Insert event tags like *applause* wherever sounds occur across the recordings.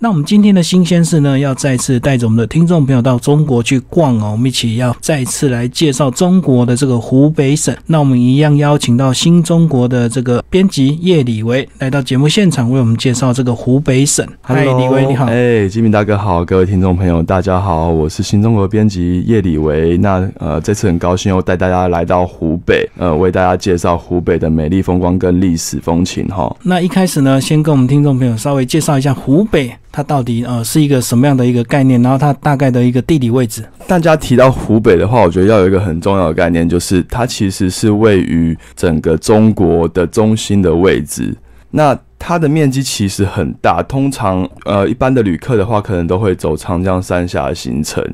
那我们今天的新鲜事呢，要再次带着我们的听众朋友到中国去逛哦。我们一起要再次来介绍中国的这个湖北省。那我们一样邀请到新中国的这个编辑叶李维来到节目现场，为我们介绍这个湖北省。嗨，李维你好。哎，金明大哥好，各位听众朋友大家好，我是新中国编辑叶李维。那呃，这次很高兴又带大家来到湖北，呃，为大家介绍湖北的美丽风光跟历史风情哈。那一开始呢，先跟我们听众朋友稍微介绍一下湖北。它到底呃是一个什么样的一个概念？然后它大概的一个地理位置。大家提到湖北的话，我觉得要有一个很重要的概念，就是它其实是位于整个中国的中心的位置。那它的面积其实很大，通常呃一般的旅客的话，可能都会走长江三峡行程。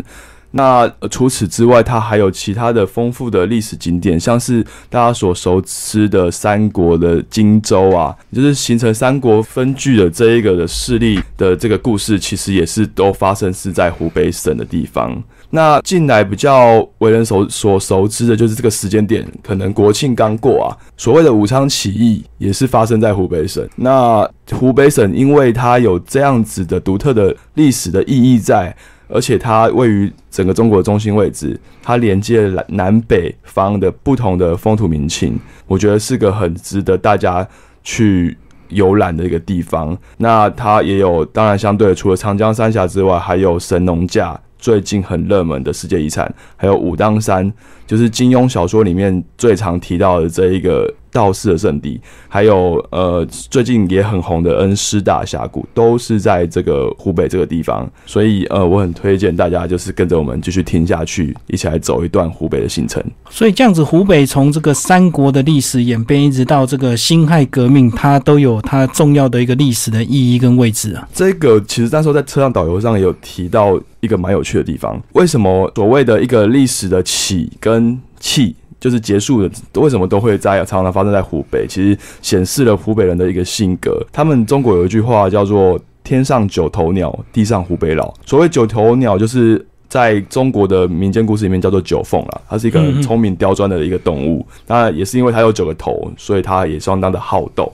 那除此之外，它还有其他的丰富的历史景点，像是大家所熟知的三国的荆州啊，就是形成三国分据的这一个的势力的这个故事，其实也是都发生是在湖北省的地方。那近来比较为人熟所熟知的就是这个时间点，可能国庆刚过啊，所谓的武昌起义也是发生在湖北省。那湖北省因为它有这样子的独特的历史的意义在。而且它位于整个中国中心位置，它连接南南北方的不同的风土民情，我觉得是个很值得大家去游览的一个地方。那它也有，当然相对除了长江三峡之外，还有神农架，最近很热门的世界遗产，还有武当山，就是金庸小说里面最常提到的这一个。道士的圣地，还有呃最近也很红的恩施大峡谷，都是在这个湖北这个地方，所以呃我很推荐大家就是跟着我们继续听下去，一起来走一段湖北的行程。所以这样子，湖北从这个三国的历史演变，一直到这个辛亥革命，它都有它重要的一个历史的意义跟位置啊。这个其实那时候在车上导游上有提到一个蛮有趣的地方，为什么所谓的一个历史的起跟弃？就是结束的，为什么都会在常常发生在湖北？其实显示了湖北人的一个性格。他们中国有一句话叫做“天上九头鸟，地上湖北佬”。所谓九头鸟，就是在中国的民间故事里面叫做九凤啦，它是一个很聪明刁钻的一个动物。那也是因为它有九个头，所以它也相当的好斗。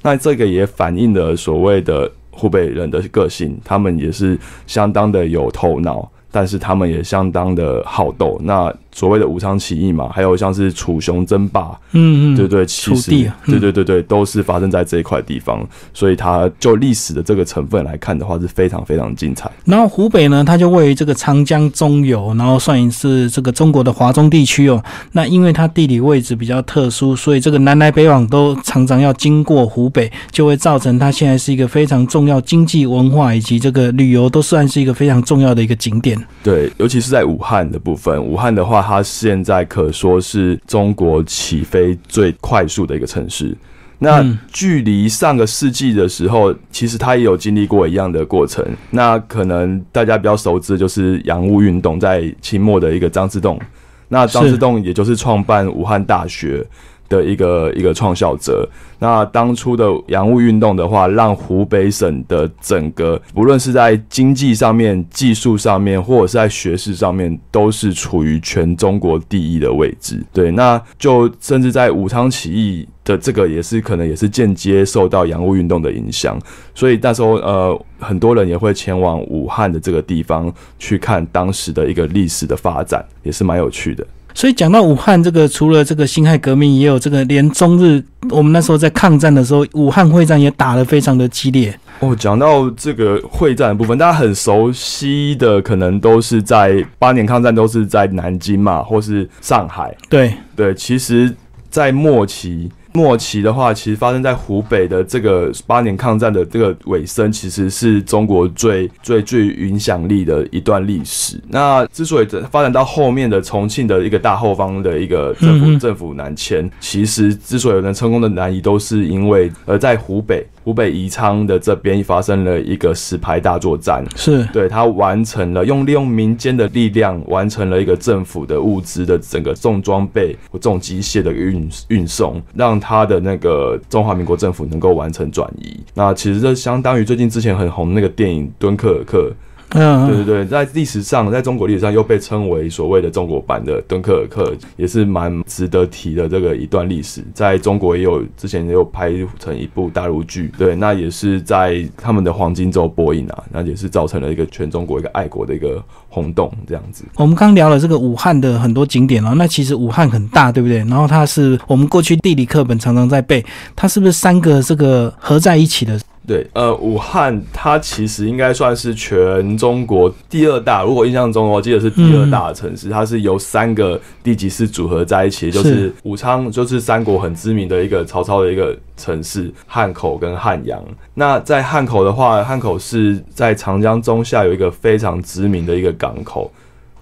那这个也反映了所谓的湖北人的个性，他们也是相当的有头脑，但是他们也相当的好斗。那所谓的武昌起义嘛，还有像是楚雄争霸，嗯嗯，对对，其实对对对对，都是发生在这一块地方，所以它就历史的这个成分来看的话，是非常非常精彩。然后湖北呢，它就位于这个长江中游，然后算是这个中国的华中地区哦。那因为它地理位置比较特殊，所以这个南来北往都常常要经过湖北，就会造成它现在是一个非常重要经济、文化以及这个旅游都算是一个非常重要的一个景点。对，尤其是在武汉的部分，武汉的话。它现在可说是中国起飞最快速的一个城市。那距离上个世纪的时候，其实它也有经历过一样的过程。那可能大家比较熟知就是洋务运动，在清末的一个张之洞。那张之洞也就是创办武汉大学。的一个一个创校者，那当初的洋务运动的话，让湖北省的整个，不论是在经济上面、技术上面，或者是在学识上面，都是处于全中国第一的位置。对，那就甚至在武昌起义的这个，也是可能也是间接受到洋务运动的影响，所以那时候呃，很多人也会前往武汉的这个地方去看当时的一个历史的发展，也是蛮有趣的。所以讲到武汉这个，除了这个辛亥革命，也有这个连中日，我们那时候在抗战的时候，武汉会战也打得非常的激烈。哦，讲到这个会战的部分，大家很熟悉的，可能都是在八年抗战都是在南京嘛，或是上海。对对，其实，在末期。末期的话，其实发生在湖北的这个八年抗战的这个尾声，其实是中国最最具影响力的一段历史。那之所以发展到后面的重庆的一个大后方的一个政府政府南迁，其实之所以能成功的南移，都是因为呃在湖北。湖北宜昌的这边发生了一个石牌大作战，是对他完成了用利用民间的力量完成了一个政府的物资的整个重装备、重机械的运运送，让他的那个中华民国政府能够完成转移。那其实这相当于最近之前很红那个电影《敦刻尔克》。嗯，对对对，在历史上，在中国历史上又被称为所谓的中国版的敦刻尔克，也是蛮值得提的这个一段历史。在中国也有之前也有拍成一部大陆剧，对，那也是在他们的黄金周播映啊，那也是造成了一个全中国一个爱国的一个轰动这样子。我们刚聊了这个武汉的很多景点哦，那其实武汉很大，对不对？然后它是我们过去地理课本常常在背，它是不是三个这个合在一起的？对，呃，武汉它其实应该算是全中国第二大，如果印象中我记得是第二大的城市，它是由三个地级市组合在一起，就是武昌，就是三国很知名的一个曹操的一个城市，汉口跟汉阳。那在汉口的话，汉口是在长江中下有一个非常知名的一个港口，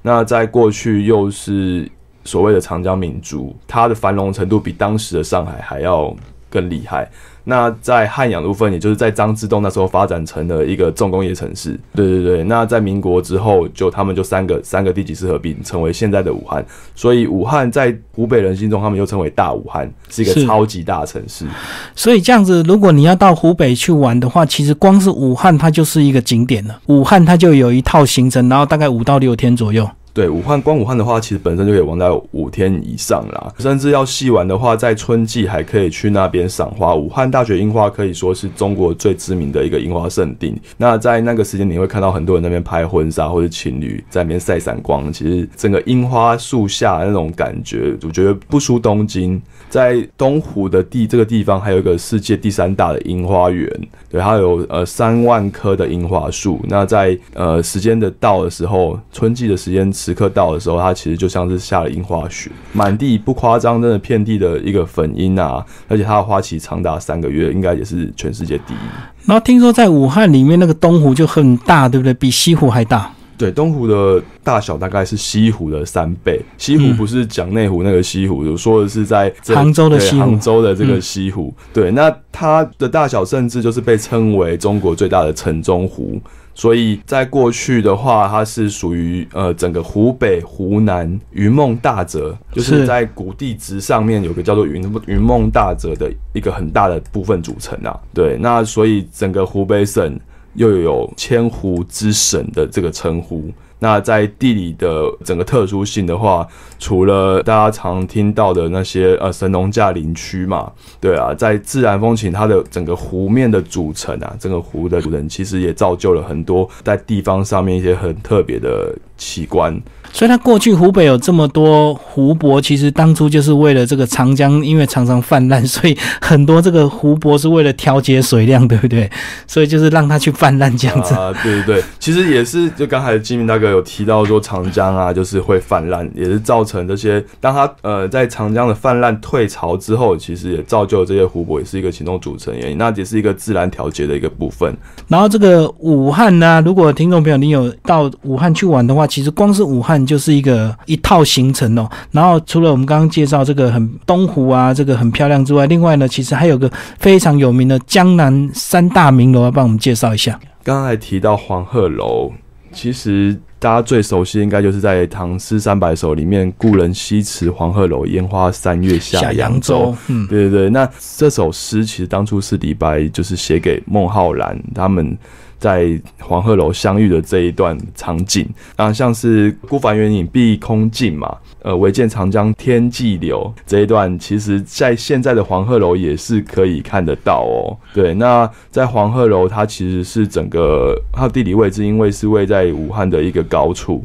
那在过去又是所谓的长江明珠，它的繁荣程度比当时的上海还要更厉害。那在汉阳的部分，也就是在张之洞那时候发展成了一个重工业城市。对对对。那在民国之后，就他们就三个三个地级市合并，成为现在的武汉。所以武汉在湖北人心中，他们又称为大武汉，是一个超级大城市。所以这样子，如果你要到湖北去玩的话，其实光是武汉它就是一个景点了。武汉它就有一套行程，然后大概五到六天左右。对武汉，光武汉的话，其实本身就可以玩到五天以上啦。甚至要细玩的话，在春季还可以去那边赏花。武汉大学樱花可以说是中国最知名的一个樱花圣地。那在那个时间，你会看到很多人那边拍婚纱，或者情侣在那边晒闪光。其实整个樱花树下那种感觉，我觉得不输东京。在东湖的地这个地方，还有一个世界第三大的樱花园，对，它有呃三万棵的樱花树。那在呃时间的到的时候，春季的时间。时刻到的时候，它其实就像是下了樱花雪，满地不夸张，真的遍地的一个粉樱啊！而且它的花期长达三个月，应该也是全世界第一。然后听说在武汉里面那个东湖就很大，对不对？比西湖还大。对，东湖的大小大概是西湖的三倍。西湖不是讲内湖那个西湖，我说的是在杭州的西湖，杭州的这个西湖。对，那它的大小甚至就是被称为中国最大的城中湖。所以在过去的话，它是属于呃整个湖北、湖南云梦大泽，就是在古地质上面有个叫做云云梦大泽的一个很大的部分组成啊。对，那所以整个湖北省又有千湖之省的这个称呼。那在地理的整个特殊性的话，除了大家常听到的那些呃神农架林区嘛，对啊，在自然风情它的整个湖面的组成啊，整个湖的组成其实也造就了很多在地方上面一些很特别的奇观。所以，它过去湖北有这么多湖泊，其实当初就是为了这个长江，因为常常泛滥，所以很多这个湖泊是为了调节水量，对不对？*laughs* 所以就是让它去泛滥这样子。啊，对对对，其实也是，就刚才金明大哥有提到说，长江啊，就是会泛滥，也是造成这些。当它呃在长江的泛滥退潮之后，其实也造就了这些湖泊，也是一个其中组成原因。那也是一个自然调节的一个部分。然后这个武汉呢，如果听众朋友你有到武汉去玩的话，其实光是武汉。就是一个一套行程哦，然后除了我们刚刚介绍这个很东湖啊，这个很漂亮之外，另外呢，其实还有个非常有名的江南三大名楼，要帮我们介绍一下。刚才提到黄鹤楼，其实大家最熟悉应该就是在《唐诗三百首》里面“故人西辞黄鹤楼，烟花三月下扬州”。嗯，对对对，那这首诗其实当初是李白就是写给孟浩然他们。在黄鹤楼相遇的这一段场景啊，像是“孤帆远影碧空尽”嘛，呃，“唯见长江天际流”这一段，其实在现在的黄鹤楼也是可以看得到哦。对，那在黄鹤楼，它其实是整个它的地理位置，因为是位在武汉的一个高处，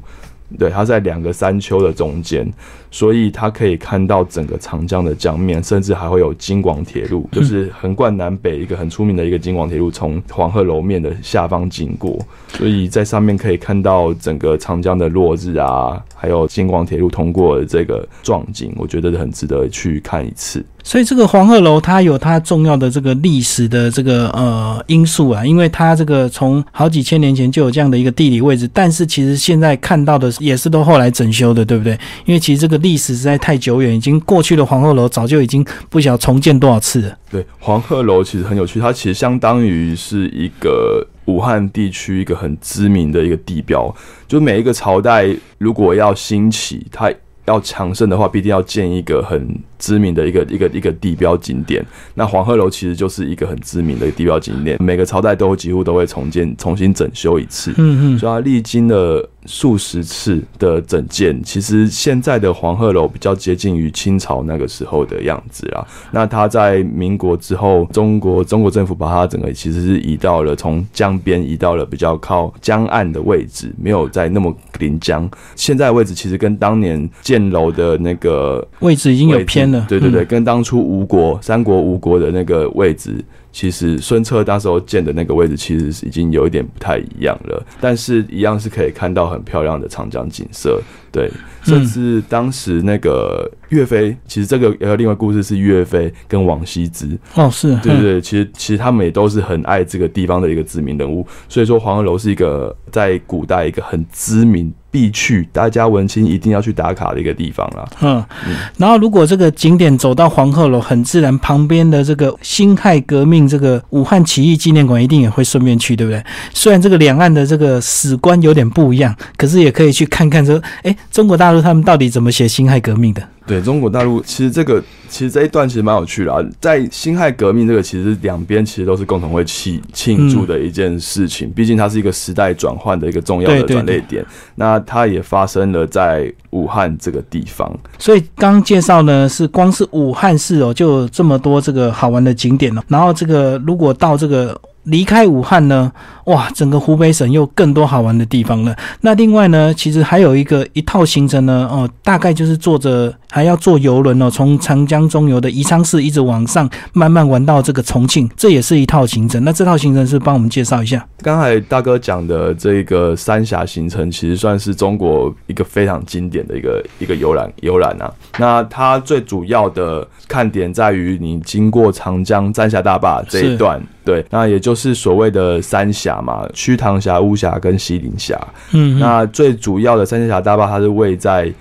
对，它在两个山丘的中间。所以它可以看到整个长江的江面，甚至还会有京广铁路，就是横贯南北一个很出名的一个京广铁路，从黄鹤楼面的下方经过。所以在上面可以看到整个长江的落日啊，还有京广铁路通过的这个壮景，我觉得很值得去看一次。所以这个黄鹤楼它有它重要的这个历史的这个呃因素啊，因为它这个从好几千年前就有这样的一个地理位置，但是其实现在看到的也是都后来整修的，对不对？因为其实这个。历史实在太久远，已经过去的黄鹤楼早就已经不晓重建多少次了。对，黄鹤楼其实很有趣，它其实相当于是一个武汉地区一个很知名的一个地标，就每一个朝代如果要兴起，它要强盛的话，必定要建一个很知名的一个一个一个地标景点。那黄鹤楼其实就是一个很知名的地标景点，每个朝代都几乎都会重建、重新整修一次。嗯嗯，所以它历经了数十次的整建。其实现在的黄鹤楼比较接近于清朝那个时候的样子啊。那它在民国之后，中国中国政府把它整个其实是移到了从江边移到了比较靠江岸的位置，没有在那么临江。现在位置其实跟当年建楼的那个位置已经有位对对对，嗯，跟当初吴国三国吴国的那个位置，其实孙策那时候建的那个位置，其实是已经有一点不太一样了。但是，一样是可以看到很漂亮的长江景色。对，甚至当时那个岳飞，其实这个也有另外故事是岳飞跟王羲之，哦是，嗯对对对，其实其实他们也都是很爱这个地方的一个知名人物，所以说黄鹤楼是一个在古代一个很知名必去，大家文青一定要去打卡的一个地方啦。嗯，然后如果这个景点走到黄鹤楼，很自然旁边的这个辛亥革命这个武汉起义纪念馆一定也会顺便去，对不对？虽然这个两岸的这个史观有点不一样，可是也可以去看看说，哎，中国大陆他们到底怎么写辛亥革命的？对中国大陆，其实这个其实这一段其实蛮有趣的啊，在辛亥革命这个，其实两边其实都是共同会庆庆祝的一件事情，毕竟它是一个时代转换的一个重要的转捩点。那它也发生了在武汉这个地方。所以刚刚介绍呢，是光是武汉市哦，就有这么多这个好玩的景点了。然后这个如果到这个离开武汉呢，哇，整个湖北省又更多好玩的地方了。那另外呢，其实还有一个一套行程呢，哦，大概就是坐着还要坐游轮哦，从长江中游的宜昌市一直往上，慢慢玩到这个重庆，这也是一套行程。那这套行程是帮我们介绍一下。刚才大哥讲的这个三峡行程，其实算是中国一个非常经典的一个一个游览游览啊。那它最主要的看点在于你经过长江三峡大坝这一段，对，那也就是所谓的三峡嘛，瞿塘峡、巫峡跟西陵峡。嗯，那最主要的三峡大坝，它是位在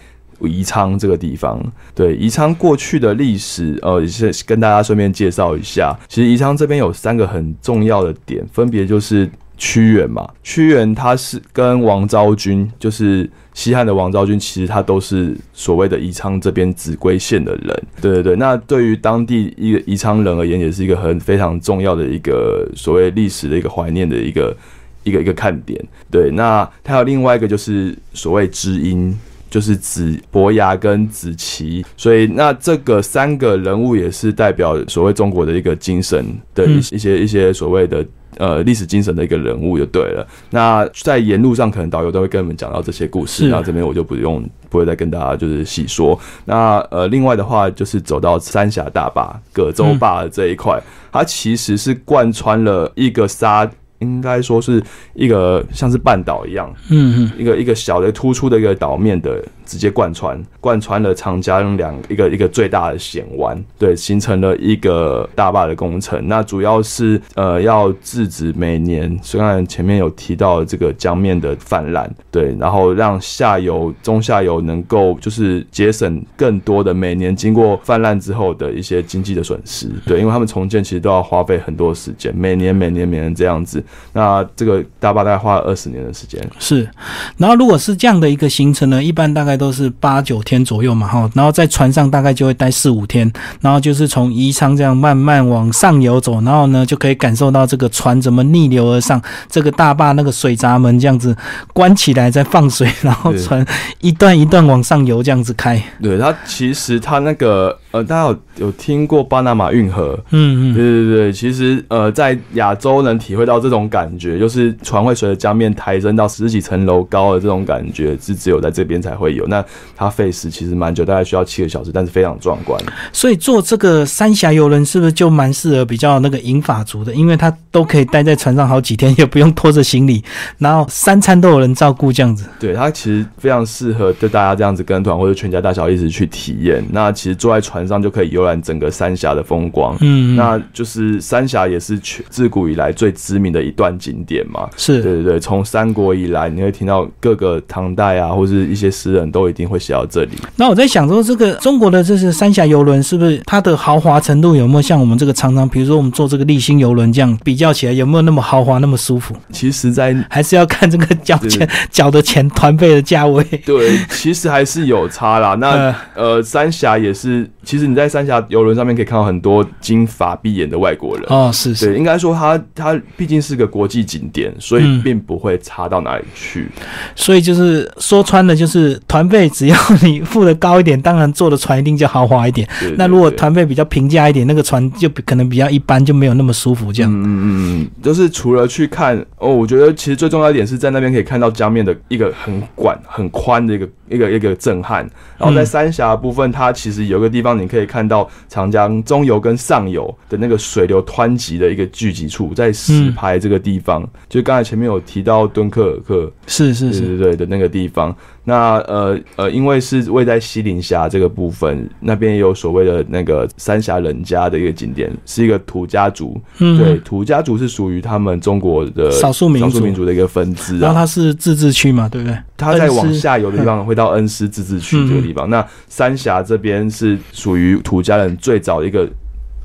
宜昌这个地方。对，宜昌过去的历史，呃，也是跟大家顺便介绍一下。其实宜昌这边有三个很重要的点，分别就是屈原嘛，屈原他是跟王昭君，就是西汉的王昭君，其实他都是所谓的宜昌这边秭归县的人。对对对，那对于当地一个宜昌人而言，也是一个很非常重要的一个所谓历史的一个怀念的一个。一个一个看点，对，那还有另外一个就是所谓知音，就是子伯牙跟子期，所以那这个三个人物也是代表所谓中国的一个精神的一些一些所谓的。呃，历史精神的一个人物就对了。那在沿路上，可能导游都会跟我们讲到这些故事，那这边我就不用不会再跟大家就是细说。那呃，另外的话就是走到三峡大坝、葛洲坝这一块，它其实是贯穿了一个沙，应该说是一个像是半岛一样，嗯嗯，一个一个小的突出的一个岛面的直接贯穿，贯穿了长江两一个一个最大的险湾，对，形成了一个大坝的工程。那主要是呃要制止每年，虽然前面有提到这个江面的泛滥，对，然后让下游中下游能够就是节省更多的每年经过泛滥之后的一些经济的损失，对，因为他们重建其实都要花费很多时间，每年每年每年这样子。那这个大坝大概花了二十年的时间，是，然后如果是这样的一个行程呢，一般大概都是八九天左右嘛，哈，然后在船上大概就会待四五天，然后就是从宜昌这样慢慢往上游走，然后呢就可以感受到这个船怎么逆流而上，这个大坝那个水闸门这样子关起来再放水，然后船 *laughs* 一段一段往上游这样子开，对它其实它那个呃，大家有有听过巴拿马运河？嗯嗯，对对对，其实呃，在亚洲能体会到这种感觉，就是船会随着江面抬升到十几层楼高的这种感觉，是只有在这边才会有。那它费时其实蛮久，大概需要七个小时，但是非常壮观。所以坐这个三峡游轮是不是就蛮适合比较那个银发族的？因为他都可以待在船上好几天，也不用拖着行李，然后三餐都有人照顾这样子。对，它其实非常适合对大家这样子跟团或者全家大小一起去体验。那其实坐在船上就可以游览整个三峡的风光。嗯，那就是三峡也是全自古以来最知名的一段景点嘛。是对对对，从三国以来，你会听到各个唐代啊，或是一些诗人都都一定会写到这里。那我在想说，这个中国的这是三峡游轮，是不是它的豪华程度有没有像我们这个常常，比如说我们坐这个立新游轮这样比较起来，有没有那么豪华、那么舒服？其实，在还是要看这个交钱、缴的钱团费的价位。对，其实还是有差啦。那 *laughs* 呃，三峡也是，其实你在三峡游轮上面可以看到很多金发碧眼的外国人。哦，是是，对，应该说它它毕竟是个国际景点，所以并不会差到哪里去。所以就是说穿了，就是团费只要你付的高一点，当然坐的船一定就豪华一点。那如果团费比较平价一点，那个船就可能比较一般，就没有那么舒服。这样，嗯嗯嗯，就是除了去看哦，我觉得其实最重要一点是在那边可以看到江面的一个很广很宽的一个一个一个震撼。然后在三峡部分，它其实有个地方你可以看到长江中游跟上游的那个水流湍急的一个聚集处，在石牌这个地方，就刚才前面有提到敦刻尔克，是是是，对对的那个地方。那呃呃，因为是位在西陵峡这个部分，那边也有所谓的那个三峡人家的一个景点，是一个土家族。嗯，对，土家族是属于他们中国的少数民族少数民族的一个分支。然后它是自治区嘛，对不对？它在往下游的地方会到恩施自治区这个地方。那三峡这边是属于土家人最早一个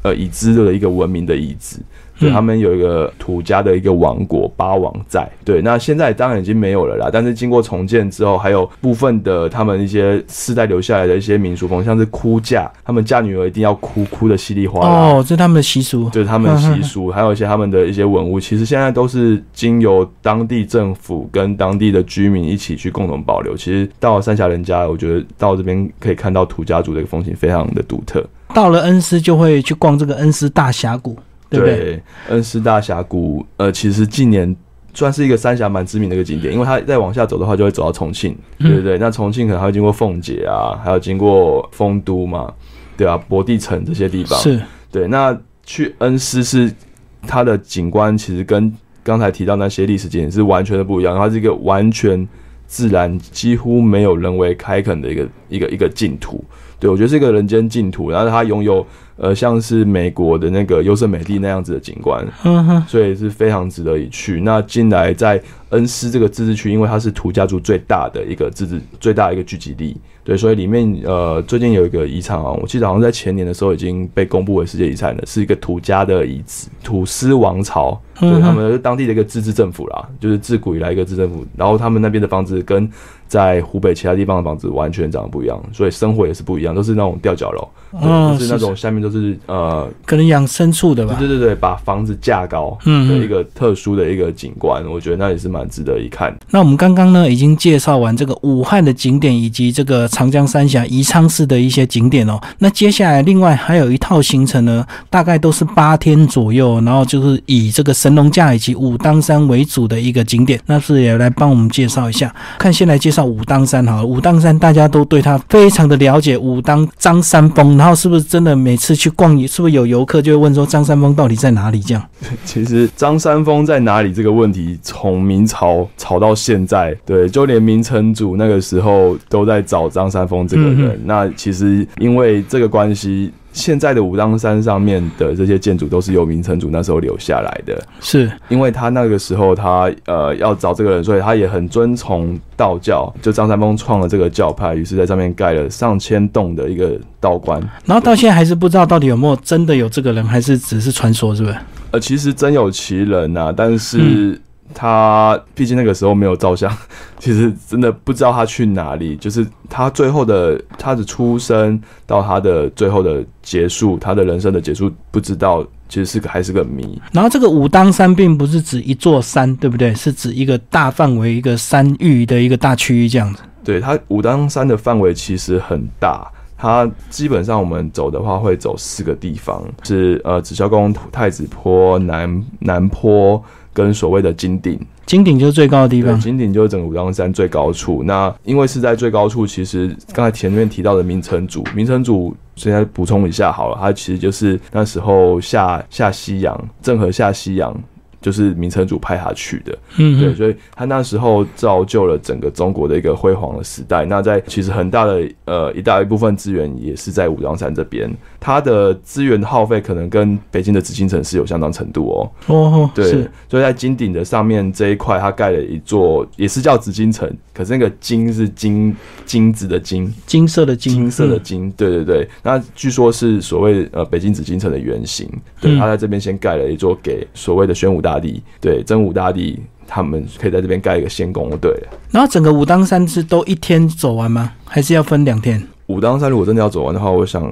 呃已知的一个文明的遗址。对他们有一个土家的一个王国八王寨，对，那现在当然已经没有了啦。但是经过重建之后，还有部分的他们一些世代留下来的一些民俗风，像是哭嫁，他们嫁女儿一定要哭，哭的稀里哗啦。哦，这是他们的习俗，对他们的习俗，还有一些他们的一些文物，其实现在都是经由当地政府跟当地的居民一起去共同保留。其实到了三峡人家，我觉得到这边可以看到土家族的一个风情非常的独特。到了恩施就会去逛这个恩施大峡谷。对，恩施大峡谷，呃，其实近年算是一个三峡蛮知名的一个景点，因为它再往下走的话，就会走到重庆，对不对？那重庆可能还会经过奉节啊，还要经过丰都嘛，对啊，博地城这些地方。是，对。那去恩施是它的景观，其实跟刚才提到那些历史景点是完全的不一样，它是一个完全自然，几乎没有人为开垦的一个一个一个净土。对我觉得是一个人间净土，然后它拥有。呃，像是美国的那个优胜美地那样子的景观，所以是非常值得一去。那近来在恩施这个自治区，因为它是土家族最大的一个自治最大的一个聚集地，对，所以里面呃最近有一个遗产啊，我记得好像在前年的时候已经被公布为世界遗产了，是一个土家的遗址，土司王朝，对，他们当地的一个自治政府啦，就是自古以来一个自治政府，然后他们那边的房子跟在湖北其他地方的房子完全长得不一样，所以生活也是不一样，都是那种吊脚楼，就是那种下面。都是呃，可能养牲畜的吧。对对对，把房子架高，嗯，的一个特殊的一个景观，我觉得那也是蛮值得一看。那我们刚刚呢，已经介绍完这个武汉的景点，以及这个长江三峡宜昌市的一些景点哦。那接下来另外还有一套行程呢，大概都是八天左右，然后就是以这个神农架以及武当山为主的一个景点。那是也来帮我们介绍一下。看，先来介绍武当山哈。武当山大家都对它非常的了解，武当张三丰，然后是不是真的每次去逛，是不是有游客就会问说张三丰到底在哪里？这样，*laughs* 其实张三丰在哪里这个问题，从明朝吵到现在，对，就连明成祖那个时候都在找张三丰这个人。那其实因为这个关系。现在的武当山上面的这些建筑都是由明成祖那时候留下来的，是因为他那个时候他呃要找这个人，所以他也很遵从道教，就张三丰创了这个教派，于是在上面盖了上千栋的一个道观。然后到现在还是不知道到底有没有真的有这个人，还是只是传说，是不是？呃，其实真有其人呐，但是。他毕竟那个时候没有照相，*laughs* 其实真的不知道他去哪里。就是他最后的他的出生到他的最后的结束，他的人生的结束，不知道其实是个还是个谜。然后这个武当山并不是指一座山，对不对？是指一个大范围、一个山域的一个大区域这样子。对，它武当山的范围其实很大，它基本上我们走的话会走四个地方，是呃紫霄宫、太子坡、南南坡。跟所谓的金顶，金顶就是最高的地方。金顶就是整个武当山最高处。那因为是在最高处，其实刚才前面提到的明成祖，明成祖现在补充一下好了，他其实就是那时候下下西洋，郑和下西洋，就是明成祖派他去的。嗯，对，所以他那时候造就了整个中国的一个辉煌的时代。那在其实很大的呃一大一部分资源也是在武当山这边，它的资源耗费可能跟北京的紫禁城是有相当程度哦。哦，对，所以在金顶的上面这一块，它盖了一座也是叫紫禁城，可是那个金是金金子的金，金色的金，金色的嗯金，对对对。那据说是所谓呃北京紫禁城的原型，对，嗯他在这边先盖了一座给所谓的宣武大帝，对真武大帝。他们可以在这边盖一个仙宫，对了。然后整个武当山是都一天走完吗？还是要分两天？武当山如果真的要走完的话，我想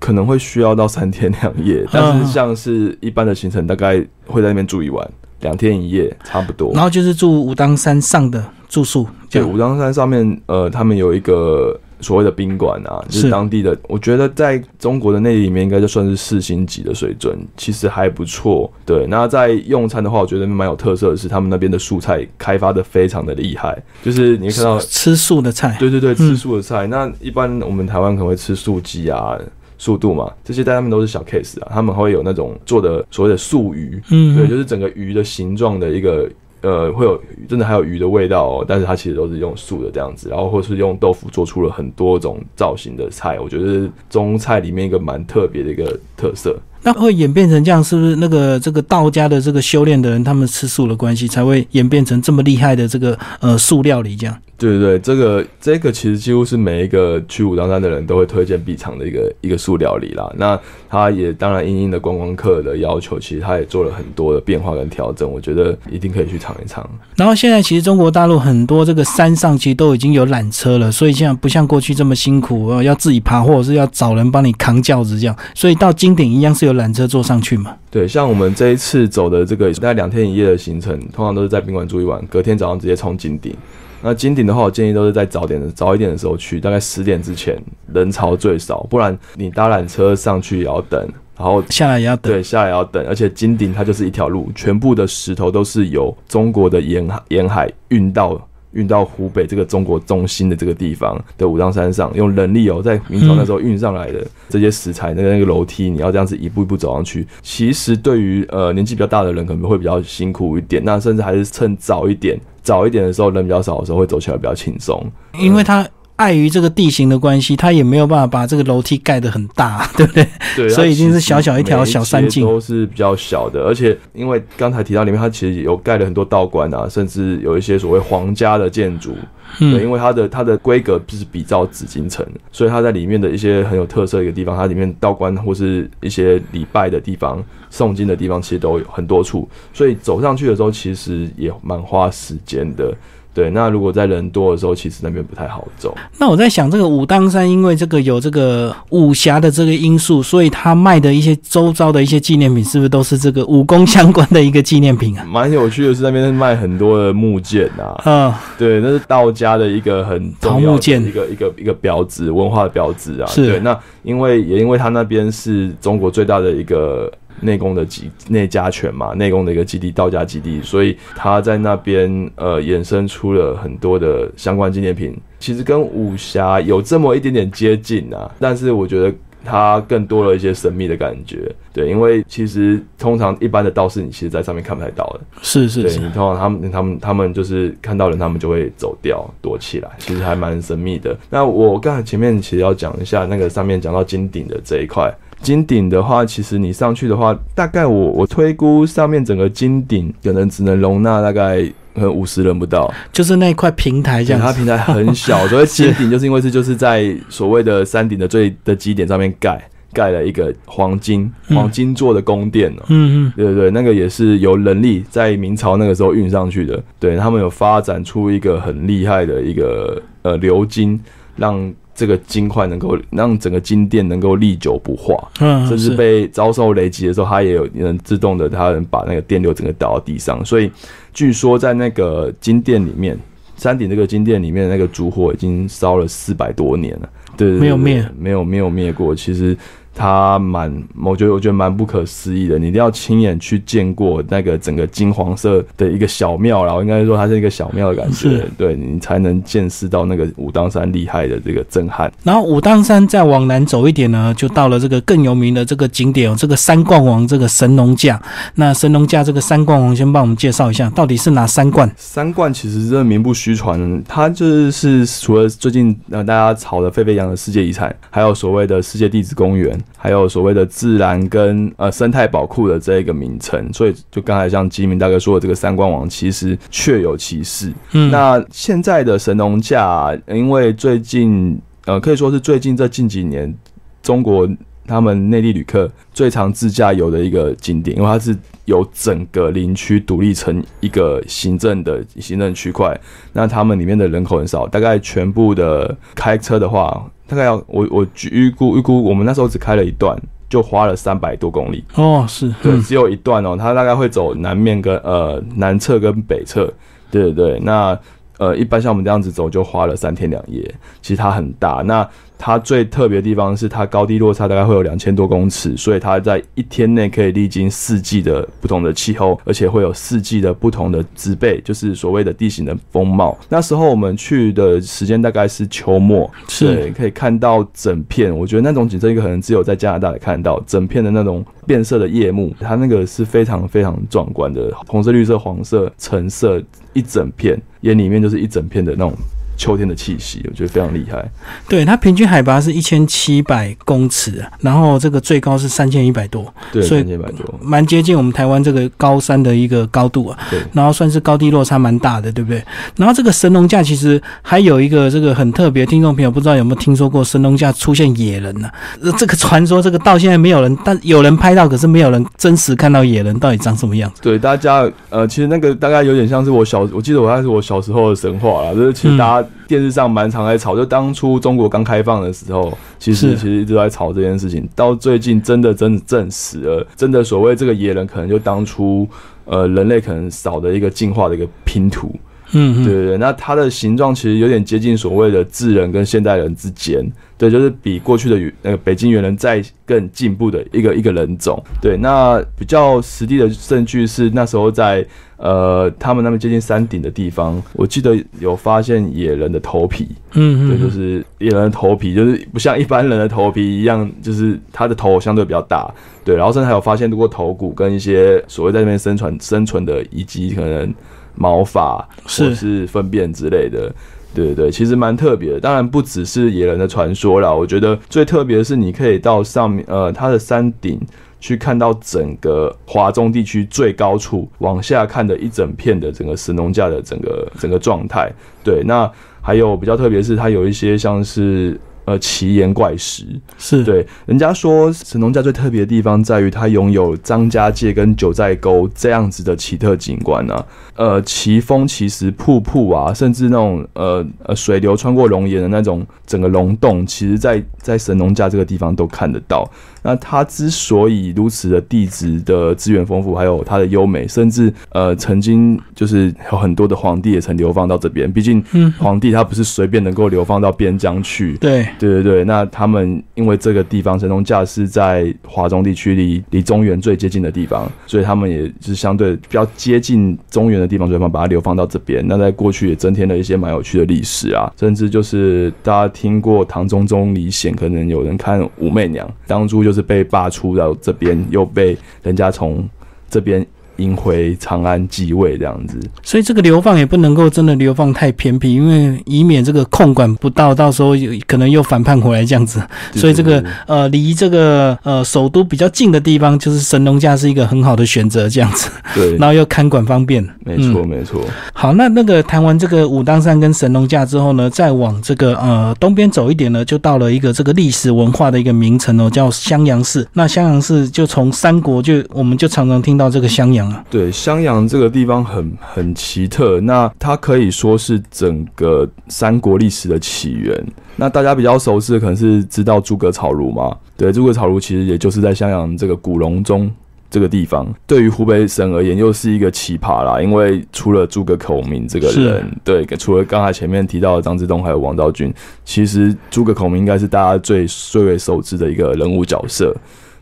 可能会需要到三天两夜，*laughs* 但嗯是像是一般的行程，大概会在那边住一晚，两天一夜差不多。然后就是住武当山上的住宿，这对，武当山上面，呃，他们有一个所谓的宾馆啊，就是是当地的，我觉得在中国的内地里面，应该就算是四星级的水准，其实还不错。对，那在用餐的话，我觉得蛮有特色的是，他们那边的素菜开发的非常的厉害，就是你会看到，吃素的菜，对对对，吃素的菜。那一般我们台湾可能会吃素鸡啊。速度嘛，这些在他们都是小 case 啊，他们会有那种做的所谓的素鱼，嗯，对，就是整个鱼的形状的一个呃，会有真的还有鱼的味道哦，但是它其实都是用素的这样子，然后或是用豆腐做出了很多种造型的菜，我觉得中菜里面一个蛮特别的一个特色。那会演变成这样，是不是那个这个道家的这个修炼的人，他们吃素的关系，才会演变成这么厉害的这个呃素料理这样？对对对，这个这个其实几乎是每一个去武当山的人都会推荐必尝的一个一个素料理啦。那它也当然因应的观光客的要求，其实它也做了很多的变化跟调整，我觉得一定可以去尝一尝。然后现在其实中国大陆很多这个山上其实都已经有缆车了，所以现在不像过去这么辛苦，呃，要自己爬或者是要找人帮你扛轿子这样，所以到金顶一样是有缆车坐上去嘛。对，像我们这一次走的这个大概两天一夜的行程，通常都是在宾馆住一晚，隔天早上直接冲金顶。那金顶的话，我建议都是在早点的早一点的时候去，大概十点之前人潮最少，不然你搭缆车上去也要等，然后下来也要等。对下来也要等，而且金顶它就是一条路，全部的石头都是由中国的沿海沿海运到。运到湖北这个中国中心的这个地方的武当山上，用人力哦，在明朝那时候运上来的这些石材，那个那个楼梯，你要这样子一步一步走上去。其实对于呃年纪比较大的人，可能会比较辛苦一点。那甚至还是趁早一点，早一点的时候人比较少的时候，会走起来比较轻松。因为它碍于这个地形的关系，它也没有办法把这个楼梯盖得很大，*laughs* 对不对？对，所以已经是小小一条小山径都是比较小的，而且因为刚才提到里面，它其实有盖了很多道观啊，甚至有一些所谓皇家的建筑。对，嗯，因为它的它的规格就是比照紫禁城，所以它在里面的一些很有特色的一个地方，它里面道观或是一些礼拜的地方、诵经的地方，其实都有很多处，所以走上去的时候其实也蛮花时间的。对，那如果在人多的时候，其实那边不太好走。那我在想，这个武当山因为这个有这个武侠的这个因素，所以他卖的一些周遭的一些纪念品，是不是都是这个武功相关的一个纪念品啊？蛮有趣的是，那边卖很多的木剑啊，嗯，对，那是道家的一个很重要的桃木剑一个一个一个标志，文化的标志啊。是对，那因为也因为它那边是中国最大的一个内功的基内家拳嘛，内功的一个基地，道家基地，所以他在那边呃衍生出了很多的相关纪念品，其实跟武侠有这么一点点接近啊，但是我觉得。它更多了一些神秘的感觉，对，因为其实通常一般的道士，你其实在上面看不太到的，是是是。对你，通常他们他们他们就是看到人，他们就会走掉躲起来，其实还蛮神秘的。那我刚才前面其实要讲一下那个上面讲到金顶的这一块，金顶的话，其实你上去的话，大概我我推估上面整个金顶可能只能容纳大概可能五十人不到，就是那一块平台这样子。它平台很小，所以金顶就是因为是就是在所谓的山顶的最的基点上面盖盖了一个黄金嗯黄金做的宫殿哦、嗯嗯，对对对，那个也是由人力在明朝那个时候运上去的。对他们有发展出一个很厉害的一个呃鎏金，让这个金块能够让整个金店能够历久不化，嗯，甚至被遭受雷击的时候，它也有能自动的，它能把那个电流整个导到地上。所以据说在那个金店里面，山顶这个金店里面那个烛火已经烧了四百多年了。对没有灭没有没有灭过。其实它蛮，我觉得我觉得蛮不可思议的。你一定要亲眼去见过那个整个金黄色的一个小庙，然后应该说它是一个小庙的感觉，对你才能见识到那个武当山厉害的这个震撼。然后武当山再往南走一点呢，就到了这个更有名的这个景点哦，这个三冠王这个神农架。那神农架这个三冠王，先帮我们介绍一下，到底是哪三冠？三冠其实真的名不虚传，它就是除了最近呃大家炒的沸沸扬扬的世界遗产，还有所谓的世界地质公园。还有所谓的自然跟呃生态宝库的这一个名称，所以就刚才像吉明大哥说的，这个三冠王其实确有其事。嗯，那现在的神农架，因为最近呃可以说是最近这近几年，中国他们内地旅客最常自驾游的一个景点，因为它是由整个林区独立成一个行政的行政区块，那他们里面的人口很少，大概全部的开车的话。大概要我我预估预估，我们那时候只开了一段，就花了三百多公里。哦，是对，只有一段哦，它大概会走南面跟呃南侧跟北侧，对对对，那呃一般像我们这样子走就花了三天两夜，其实它很大那。它最特别的地方是它高低落差大概会有两千多公尺，所以它在一天内可以历经四季的不同的气候，而且会有四季的不同的植被，就是所谓的地形的风貌。那时候我们去的时间大概是秋末，是可以看到整片。我觉得那种景色，一个可能只有在加拿大看到整片的那种变色的夜幕，它那个是非常非常壮观的，红色、绿色、黄色、橙色一整片，眼里面就是一整片的那种。秋天的气息，我觉得非常厉害。对，它平均海拔是一千七百公尺，然后这个最高是三千一百多，对，三千一百多，蛮接近我们台湾这个高山的一个高度啊。对，然后算是高低落差蛮大的，对不对？然后这个神农架其实还有一个这个很特别，听众朋友不知道有没有听说过神农架出现野人呢？*laughs* 这个传说，这个到现在没有人，但有人拍到，可是没有人真实看到野人到底长什么样子。对，大家呃，其实那个大概有点像是我小，我记得我那是我小时候的神话了，就是其实大家。电视上蛮常在吵，就当初中国刚开放的时候，其实其实一直在吵这件事情。到最近真的真的证实了，真的所谓这个野人，可能就当初呃人类可能少的一个进化的一个拼图。嗯，对对对。那它的形状其实有点接近所谓的智人跟现代人之间，对，就是比过去的那个北京猿人再更进步的一个一个人种。对，那比较实地的证据是那时候在。呃，他们那边接近山顶的地方，我记得有发现野人的头皮，嗯嗯，对，就是野人的头皮，就是不像一般人的头皮一样，就是他的头相对比较大，对，然后甚至还有发现过头骨跟一些所谓在那边生存生存的遗迹，可能毛发或是粪便之类的，对对对，其实蛮特别的。当然不只是野人的传说啦，我觉得最特别的是你可以到上面，呃，它的山顶。去看到整个华中地区最高处往下看的一整片的整个神农架的整个整个状态，对，那还有比较特别是它有一些像是。呃，奇岩怪石是对，人家说神农架最特别的地方在于它拥有张家界跟九寨沟这样子的奇特景观呢。呃，奇峰、奇石、瀑布啊，甚至那种呃呃水流穿过熔岩的那种整个溶洞，其实在在神农架这个地方都看得到。那它之所以如此的地质的资源丰富，还有它的优美，甚至呃曾经就是有很多的皇帝也曾流放到这边。毕竟皇帝他不是随便能够流放到边疆去。对。对对对，那他们因为这个地方神农架是在华中地区离离中原最接近的地方，所以他们也是相对比较接近中原的地方，所以把它流放到这边。那在过去也增添了一些蛮有趣的历史啊，甚至就是大家听过唐中宗李显，可能有人看武媚娘，当初就是被罢黜到这边，又被人家从这边。迎回长安继位这样子，所以这个流放也不能够真的流放太偏僻，因为以免这个控管不到，到时候有可能又反叛回来这样子。所以这个呃离这个呃首都比较近的地方，就是神农架是一个很好的选择这样子。对，*laughs* 然后又看管方便。没错没错。好，那那个谈完这个武当山跟神农架之后呢，再往这个呃东边走一点呢，就到了一个这个历史文化的一个名城哦，叫襄阳市。那襄阳市就从三国就我们就常常听到这个襄阳。对，襄阳这个地方很很奇特，那它可以说是整个三国历史的起源。那大家比较熟悉的可能是知道诸葛草庐嘛？对，诸葛草庐其实也就是在襄阳这个古隆中这个地方，对于湖北省而言又是一个奇葩啦。因为除了诸葛孔明这个人，对，除了刚才前面提到的张之洞还有王昭君，其实诸葛孔明应该是大家最最为熟知的一个人物角色。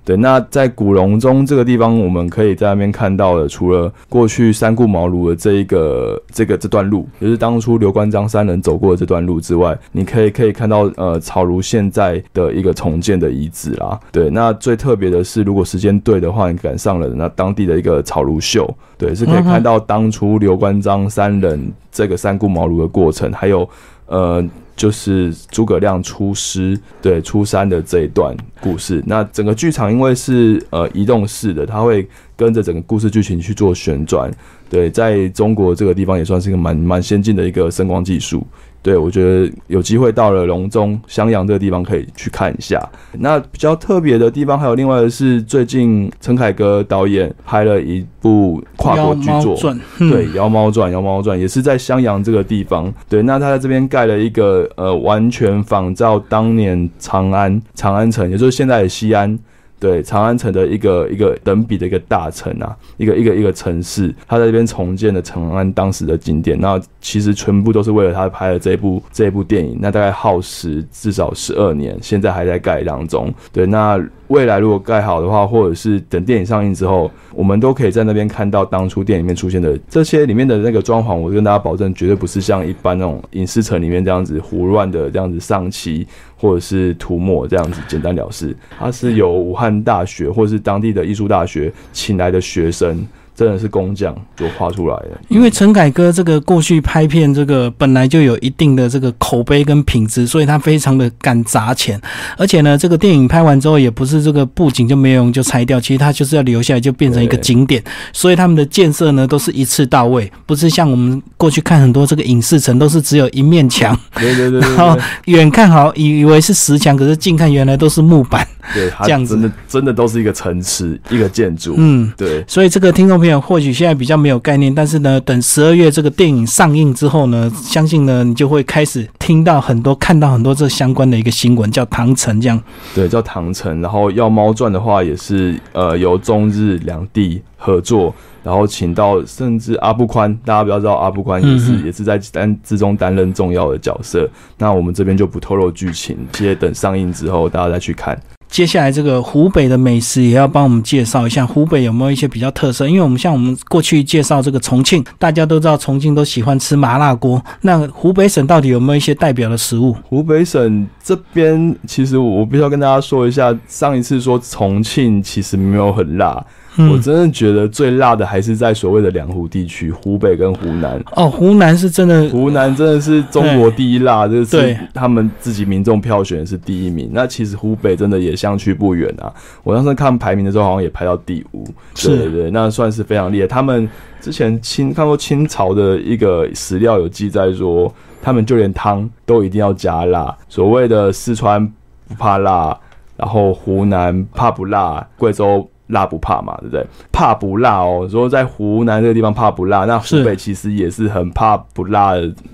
对，那在古隆中这个地方，我们可以在那边看到的，除了过去三顾茅庐的这一个这个这段路，也是当初刘关张三人走过的这段路之外，你可以可以看到呃草庐现在的一个重建的遗址啦。对，那最特别的是，如果时间对的话，你赶上了那当地的一个草庐秀，对，是可以看到当初刘关张三人这个三顾茅庐的过程，还有呃。就是诸葛亮出师对出山的这一段故事。那整个剧场因为是呃移动式的，它会跟着整个故事剧情去做旋转。对，在中国这个地方也算是一个蛮蛮先进的一个声光技术。对，我觉得有机会到了隆中襄阳这个地方可以去看一下。那比较特别的地方还有另外的是，最近陈凯歌导演拍了一部跨国巨作，对《妖猫传》，《妖猫传》也是在襄阳这个地方。对，那他在这边盖了一个呃，完全仿照当年长安长安城，也就是现在的西安。对长安城的一个一个等比的一个大城啊，一个一个一个城市，他在这边重建了长安当时的景点，那其实全部都是为了他拍的这部这一部电影，那大概耗时至少十二年，现在还在盖当中。对，那。未来如果盖好的话，或者是等电影上映之后，我们都可以在那边看到当初电影里面出现的这些里面的那个装潢。我跟大家保证，绝对不是像一般那种影视城里面这样子胡乱的这样子上漆或者是涂抹这样子简单了事。它是由武汉大学或是当地的艺术大学请来的学生。真的是工匠所画出来的。因为陈凯歌这个过去拍片，这个本来就有一定的这个口碑跟品质，所以他非常的敢砸钱。而且呢，这个电影拍完之后，也不是这个布景就没有用就拆掉，其实他就是要留下来，就变成一个景点。所以他们的建设呢，都是一次到位，不是像我们过去看很多这个影视城，都是只有一面墙。对对对。然后远看好以为是石墙，可是近看原来都是木板。对，这样子真的真的都是一个城池，一个建筑。嗯，对。所以这个听众朋友。或许现在比较没有概念，但是呢，等十二月这个电影上映之后呢，相信呢，你就会开始听到很多、看到很多这相关的一个新闻，叫唐城这样。对，叫唐城。然后《要猫传》的话，也是呃由中日两地合作，然后请到甚至阿布宽，大家不要知道阿布宽也是也是在担之中担任重要的角色。那我们这边就不透露剧情，接等上映之后大家再去看。接下来这个湖北的美食也要帮我们介绍一下，湖北有没有一些比较特色？因为我们像我们过去介绍这个重庆，大家都知道重庆都喜欢吃麻辣锅。那湖北省到底有没有一些代表的食物？湖北省这边其实我必须要跟大家说一下，上一次说重庆其实没有很辣。我真的觉得最辣的还是在所谓的两湖地区，湖北跟湖南。哦，湖南是真的，湖南真的是中国第一辣，这是他们自己民众票选是第一名。那其实湖北真的也相去不远啊。我当时看排名的时候，好像也排到第五。对对对，那算是非常厉害。他们之前清看过清朝的一个史料有记载说，他们就连汤都一定要加辣。所谓的四川不怕辣，然后湖南怕不辣，贵州。辣不怕嘛，对不对？怕不辣哦。说在湖南这个地方怕不辣，那湖北其实也是。很怕不辣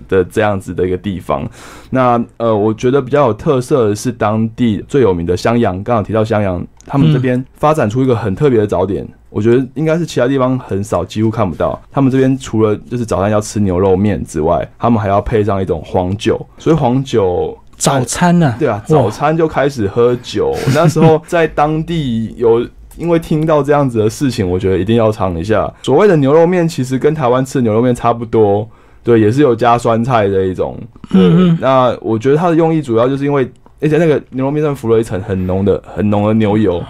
的这样子的一个地方。那呃，我觉得比较有特色的是。当地最有名的襄阳。刚刚提到襄阳，他们这边发展出一个很特别的早点，我觉得应该是。其他地方很少，几乎看不到。他们这边除了就是。早餐要吃牛肉面之外，他们还要配上一种黄酒。所以黄酒早餐呢？对啊，早餐就开始喝酒。那时候在当地有。因为听到这样子的事情，我觉得一定要尝一下。所谓的牛肉面，其实跟台湾吃的牛肉面差不多，对，也是有加酸菜的一种。嗯那我觉得它的用意主要就是因为，而且那个牛肉面上浮了一层很浓的、很浓的牛油。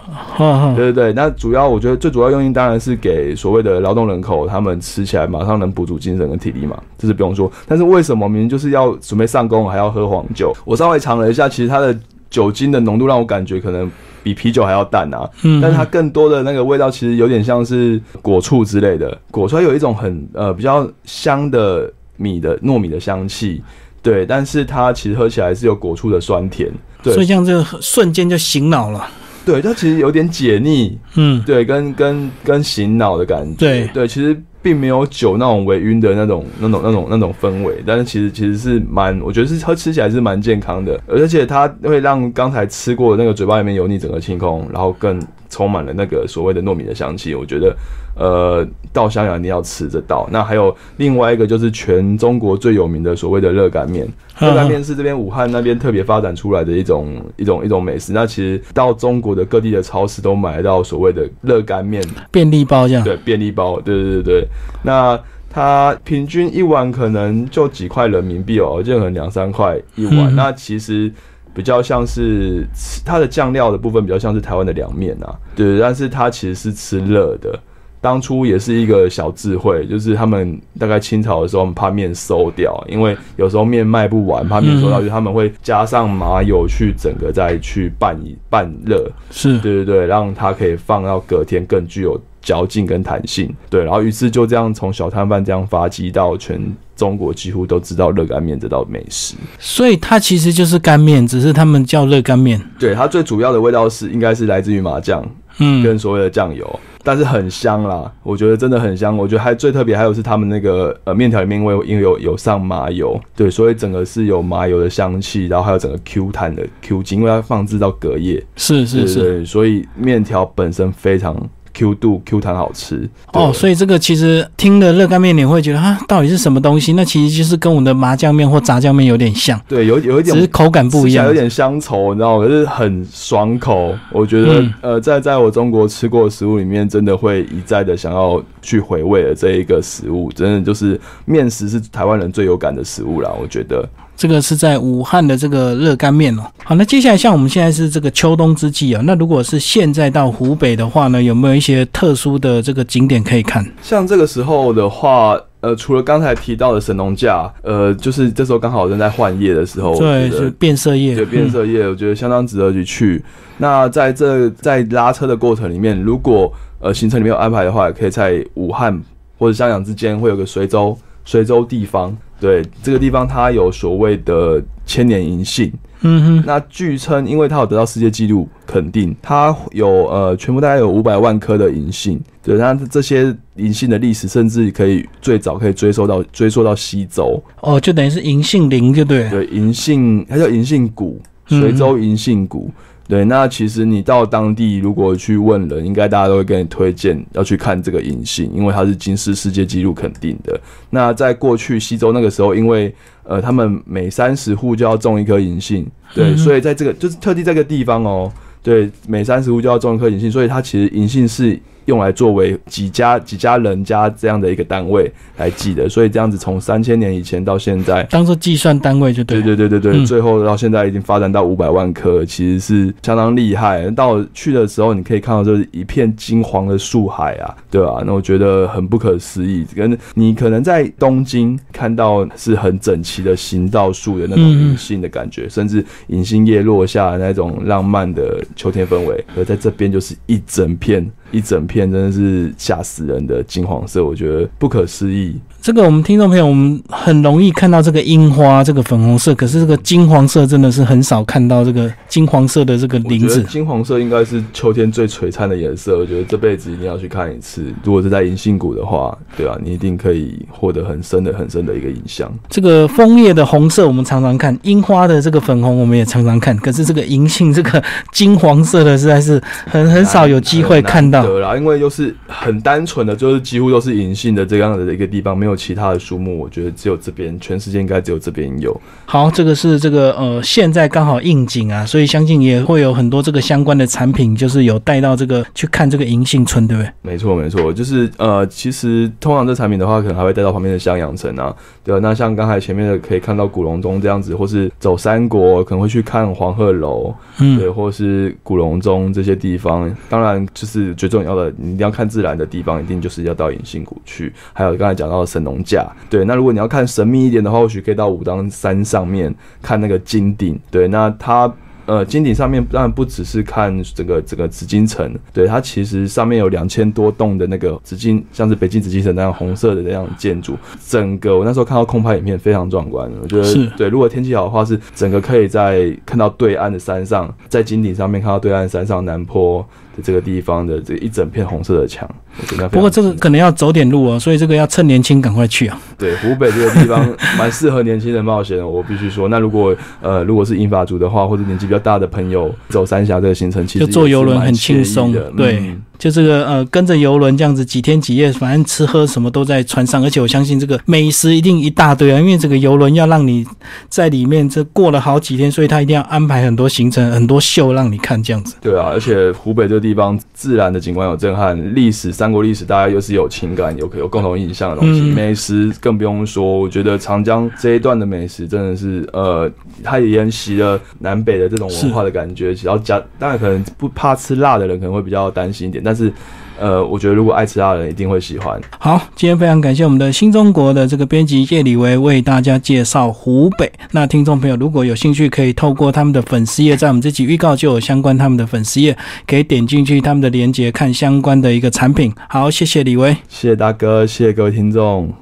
对对对。那主要我觉得最主要用意当然是给所谓的劳动人口，他们吃起来马上能补足精神跟体力嘛，这是不用说。但是为什么明明就是要准备上工还要喝黄酒？我稍微尝了一下，其实它的酒精的浓度让我感觉可能。比啤酒还要淡啊，嗯，但是它更多的那个味道其实有点像是果醋之类的，果出来有一种很呃比较香的米的糯米的香气，对，但是它其实喝起来是有果醋的酸甜，对，所以像这个瞬间就醒脑了，对，它其实有点解腻，嗯，对，跟跟跟醒脑的感觉，对。对，其实并没有酒那种微晕的那种、那种、那种、那种氛围，但是其实其实是蛮，我觉得是喝吃起来是蛮健康的，而且它会让刚才吃过的那个嘴巴里面油腻整个清空，然后更充满了那个所谓的糯米的香气。我觉得，呃，到襄阳一定要吃这道。那还有另外一个就是全中国最有名的所谓的热干面，*laughs* 热干面是这边武汉那边特别发展出来的一种一种一种美食。那其实到中国的各地的超市都买得到所谓的热干面便利包这样。对，便利包，对对对对。那它平均一碗可能就几块人民币哦，就可能两三块一碗。那其实比较像是它的酱料的部分比较像是台湾的凉面啊，对。但是它其实是吃热的。当初也是一个小智慧，就是他们大概清朝的时候，怕面馊掉，因为有时候面卖不完，怕面馊掉，就他们会加上麻油去整个再去拌一拌热，是。对对对，让它可以放到隔天更具有。嚼劲跟弹性，对，然后于是就这样从小摊贩这样发迹到全中国几乎都知道热干面这道美食，所以它其实就是干面，只是他们叫热干面。对，它最主要的味道是应该是来自于麻酱，嗯，跟所谓的酱油，但是很香啦，我觉得真的很香。我觉得还最特别还有是他们那个呃面条里面因为因为有有上麻油，对，所以整个是有麻油的香气，然后还有整个 Q 弹的 Q 筋，因为它放置到隔夜，是是是，所以面条本身非常。Q 度 Q 弹好吃哦，所以这个其实听了热干面，你会觉得啊，到底是什么东西？那其实就是跟我们的麻酱面或炸酱面有点像，对，有有一点，只是口感不一样，有点乡愁，你知道吗？可是很爽口。我觉得呃，在在我中国吃过的食物里面，真的会一再的想要去回味的这一个食物，真的就是面食是台湾人最有感的食物啦。我觉得。这个是在武汉的这个热干面哦。好，那接下来像我们现在是这个秋冬之际啊，那如果是现在到湖北的话呢，有没有一些特殊的这个景点可以看？像这个时候的话，呃，除了刚才提到的神农架，呃，就是这时候刚好正在换叶的时候，对，是变色叶，对，变色叶，我觉得相当值得去去。那在这在拉车的过程里面，如果呃行程里面有安排的话，可以在武汉或者襄阳之间会有个随州随州地方。对这个地方，它有所谓的千年银杏。嗯哼，那据称，因为它有得到世界纪录肯定，它有呃，全部大概有五百万棵的银杏。对，那这些银杏的历史，甚至可以最早可以追溯到追溯到西周。哦，就等于是银杏林，就对。对，银杏它叫银杏谷，随州银杏谷。对，那其实你到当地如果去问人，应该大家都会跟你推荐要去看这个银杏，因为它是金氏世界纪录肯定的。那在过去西周那个时候，因为呃他们每三十户就要种一棵银杏，对，所以在这个就是特地这个地方哦，对，每三十户就要种一颗银杏，所以它其实银杏是。用来作为几家几家人家这样的一个单位来记的，所以这样子从三千年以前到现在，当做计算单位就对。对对对对对，最后到现在已经发展到五百万棵，其实是相当厉害。到去的时候，你可以看到就是一片金黄的树海啊，对吧？那我觉得很不可思议。跟你可能在东京看到是很整齐的行道树的那种银杏的感觉，甚至银杏叶落下那种浪漫的秋天氛围，而在这边就是一整片。一整片真的是吓死人的金黄色，我觉得不可思议。这个我们听众朋友，我们很容易看到这个樱花，这个粉红色，可是这个金黄色真的是很少看到这个金黄色的这个林子。金黄色应该是秋天最璀璨的颜色，我觉得这辈子一定要去看一次。如果是在银杏谷的话，对啊，你一定可以获得很深的、很深的一个印象。这个枫叶的红色我们常常看，樱花的这个粉红我们也常常看，可是这个银杏这个金黄色的实在是很很少有机会看到。对啦，因为又是很单纯的，就是几乎都是银杏的这样子的一个地方，没有。其他的树木，我觉得只有这边，全世界应该只有这边有。好，这个是这个呃，现在刚好应景啊，所以相信也会有很多这个相关的产品，就是有带到这个去看这个银杏村，对不对？没错，没错，就是呃，其实通常这产品的话，可能还会带到旁边的襄阳城啊，对吧？那像刚才前面的可以看到古隆中这样子，或是走三国，可能会去看黄鹤楼，嗯，对，或是古隆中这些地方。当然，就是最重要的，你一定要看自然的地方，一定就是要到银杏谷去。还有刚才讲到的神。农架对，那如果你要看神秘一点的话，或许可以到武当山上面看那个金顶。对，那它呃金顶上面当然不只是看这个整个紫禁城，对，它其实上面有两千多栋的那个紫禁，像是北京紫禁城那样红色的那样建筑。整个我那时候看到空拍影片非常壮观，我觉得是对。如果天气好的话，是整个可以在看到对岸的山上，在金顶上面看到对岸山上南坡的这个地方的这一整片红色的墙。不过这个可能要走点路哦，所以这个要趁年轻赶快去啊。对湖北这个地方蛮适合年轻人冒险的，我必须说。那如果呃如果是英法族的话，或者年纪比较大的朋友，走三峡这个行程，其实就坐游轮很轻松的，对嗯就这个呃，跟着游轮这样子几天几夜，反正吃喝什么都在船上，而且我相信这个美食一定一大堆啊，因为这个游轮要让你在里面这过了好几天，所以他一定要安排很多行程、很多秀让你看这样子。对啊，而且湖北这个地方自然的景观有震撼，历史三国历史大家又是有情感、有有共同印象的东西，嗯美食更不用说。我觉得长江这一段的美食真的是，呃，它也沿袭了南北的这种文化的感觉。然后加，当然可能不怕吃辣的人可能会比较担心一点，但是，呃，我觉得如果爱吃辣的人一定会喜欢。好，今天非常感谢我们的新中国的这个编辑叶李维为大家介绍湖北。那听众朋友如果有兴趣，可以透过他们的粉丝页，在我们这集预告就有相关他们的粉丝页，可以点进去他们的链接看相关的一个产品。好，谢谢李维。谢谢大哥，谢谢各位听众。